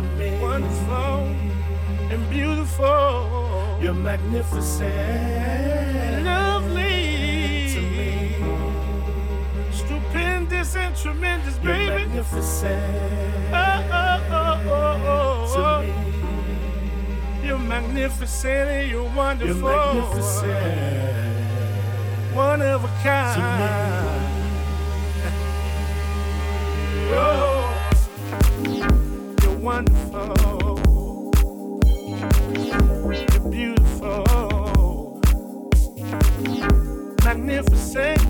to me. Wonderful and beautiful. You're magnificent. Lovely to me. Stupendous and tremendous, You're baby. Magnificent. Oh, oh, oh, oh, oh. To oh. me. You're magnificent and you're wonderful. You're magnificent. One of a kind. To me. oh wonderful. You're beautiful. Magnificent.